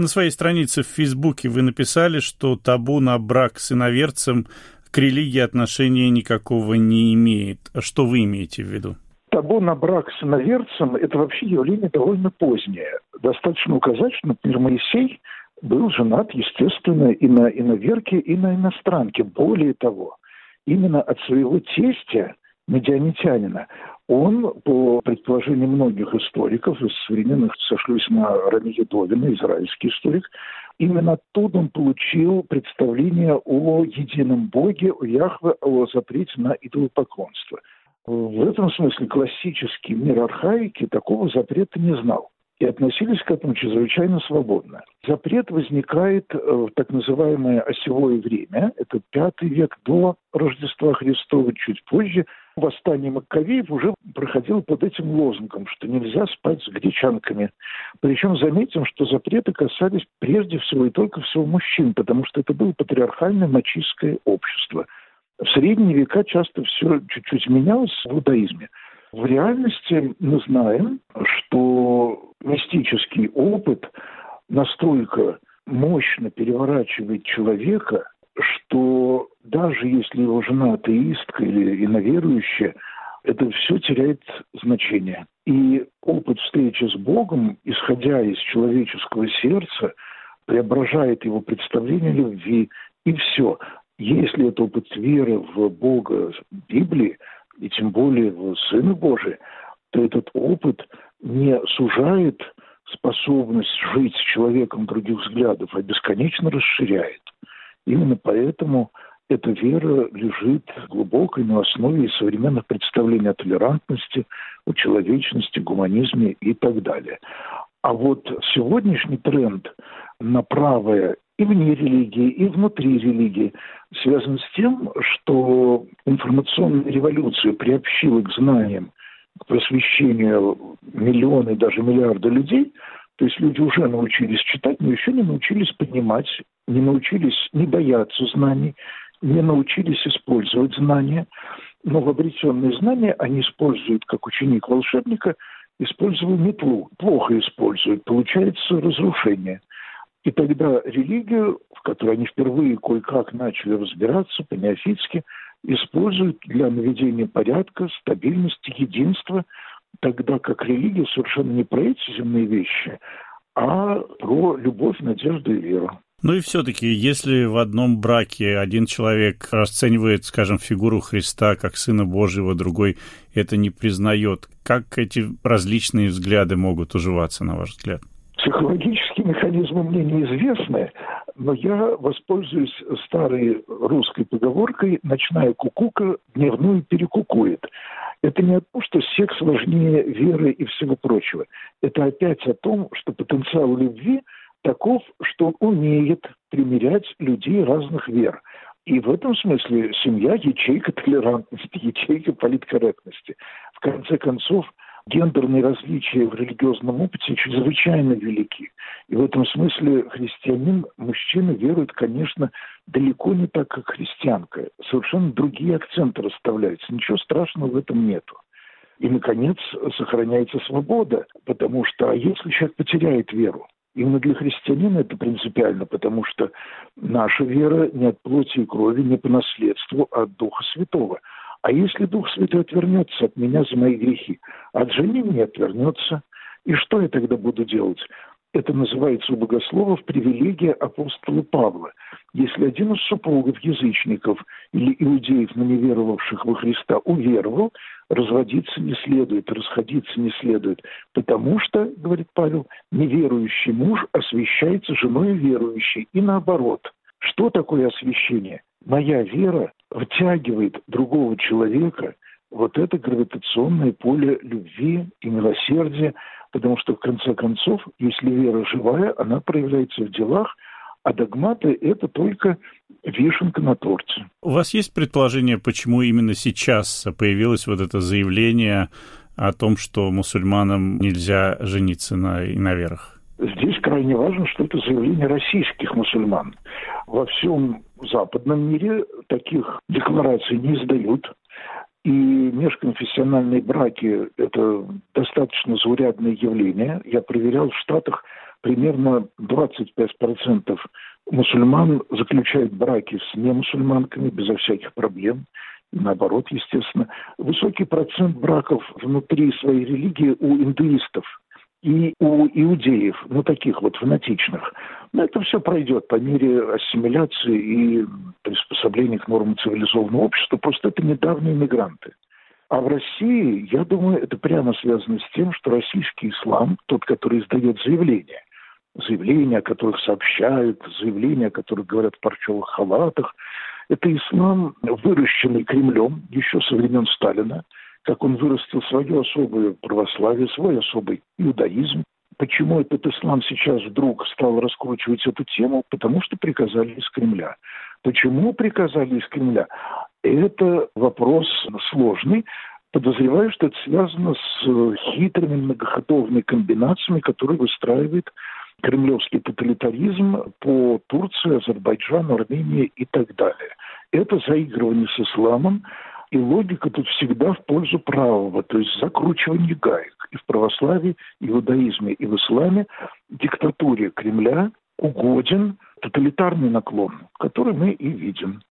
На своей странице в Фейсбуке вы написали, что табу на брак с иноверцем к религии отношения никакого не имеет. А что вы имеете в виду? Табу на брак с иноверцем – это вообще явление довольно позднее. Достаточно указать, что, например, Моисей был женат, естественно, и на иноверке, и на иностранке. Более того, именно от своего тестя, медианитянина, он, по предположению многих историков, из современных сошлюсь на Рами Едовина, израильский историк, именно оттуда он получил представление о едином Боге, о Яхве, о запрете на идолопоклонство. В этом смысле классический мир архаики такого запрета не знал и относились к этому чрезвычайно свободно. Запрет возникает э, в так называемое осевое время, это пятый век до Рождества Христова, чуть позже. Восстание Маккавеев уже проходило под этим лозунгом, что нельзя спать с гречанками. Причем заметим, что запреты касались прежде всего и только всего мужчин, потому что это было патриархальное мачистское общество. В средние века часто все чуть-чуть менялось в иудаизме. В реальности мы знаем, что мистический опыт настолько мощно переворачивает человека, что даже если его жена атеистка или иноверующая, это все теряет значение. И опыт встречи с Богом, исходя из человеческого сердца, преображает его представление любви, и все. Если это опыт веры в Бога Библии, и тем более в Сына Божия, то этот опыт не сужает способность жить с человеком других взглядов, а бесконечно расширяет. Именно поэтому эта вера лежит глубокой на основе современных представлений о толерантности, о человечности, гуманизме и так далее. А вот сегодняшний тренд на правое и вне религии, и внутри религии связан с тем, что информационная революция приобщила к знаниям, к просвещению миллионы, даже миллиарды людей, то есть люди уже научились читать, но еще не научились понимать, не научились не бояться знаний, не научились использовать знания. Но в обретенные знания они используют, как ученик волшебника, используя метлу, плохо используют, получается разрушение. И тогда религию, в которой они впервые кое-как начали разбираться по-неофитски, используют для наведения порядка, стабильности, единства, тогда как религия совершенно не про эти земные вещи, а про любовь, надежду и веру. Ну и все-таки, если в одном браке один человек расценивает, скажем, фигуру Христа как Сына Божьего, другой это не признает, как эти различные взгляды могут уживаться, на ваш взгляд? Психологические механизмы мне неизвестны, но я воспользуюсь старой русской поговоркой «ночная кукука дневную перекукует». Это не о том, что секс важнее веры и всего прочего. Это опять о том, что потенциал любви таков, что он умеет примирять людей разных вер. И в этом смысле семья – ячейка толерантности, ячейка политкорректности. В конце концов, гендерные различия в религиозном опыте чрезвычайно велики. И в этом смысле христианин, мужчина верует, конечно, далеко не так, как христианка. Совершенно другие акценты расставляются. Ничего страшного в этом нету. И, наконец, сохраняется свобода, потому что а если человек потеряет веру, Именно для христианина это принципиально, потому что наша вера не от плоти и крови, не по наследству, а от Духа Святого – а если Дух Святой отвернется от меня за мои грехи, от жены не отвернется, и что я тогда буду делать? Это называется у богословов привилегия апостола Павла. Если один из супругов язычников или иудеев, но не веровавших во Христа, уверовал, разводиться не следует, расходиться не следует, потому что, говорит Павел, неверующий муж освящается женой верующей, и наоборот. Что такое освящение? Моя вера втягивает другого человека вот это гравитационное поле любви и милосердия, потому что, в конце концов, если вера живая, она проявляется в делах, а догматы – это только вишенка на торте. У вас есть предположение, почему именно сейчас появилось вот это заявление о том, что мусульманам нельзя жениться на иноверах? Здесь крайне важно, что это заявление российских мусульман. Во всем западном мире таких деклараций не издают. И межконфессиональные браки – это достаточно заурядное явление. Я проверял в Штатах примерно 25% мусульман заключают браки с немусульманками безо всяких проблем. наоборот, естественно. Высокий процент браков внутри своей религии у индуистов и у иудеев, ну, таких вот фанатичных. Но это все пройдет по мере ассимиляции и приспособления к нормам цивилизованного общества. Просто это недавние мигранты. А в России, я думаю, это прямо связано с тем, что российский ислам, тот, который издает заявления, заявления, о которых сообщают, заявления, о которых говорят в парчевых халатах, это ислам, выращенный Кремлем еще со времен Сталина, как он вырастил свое особое православие, свой особый иудаизм. Почему этот ислам сейчас вдруг стал раскручивать эту тему? Потому что приказали из Кремля. Почему приказали из Кремля? Это вопрос сложный. Подозреваю, что это связано с хитрыми многоходовыми комбинациями, которые выстраивает кремлевский тоталитаризм по Турции, Азербайджану, Армении и так далее. Это заигрывание с исламом, и логика тут всегда в пользу правого, то есть закручивание гаек. И в православии, и в иудаизме, и в исламе диктатуре Кремля угоден тоталитарный наклон, который мы и видим.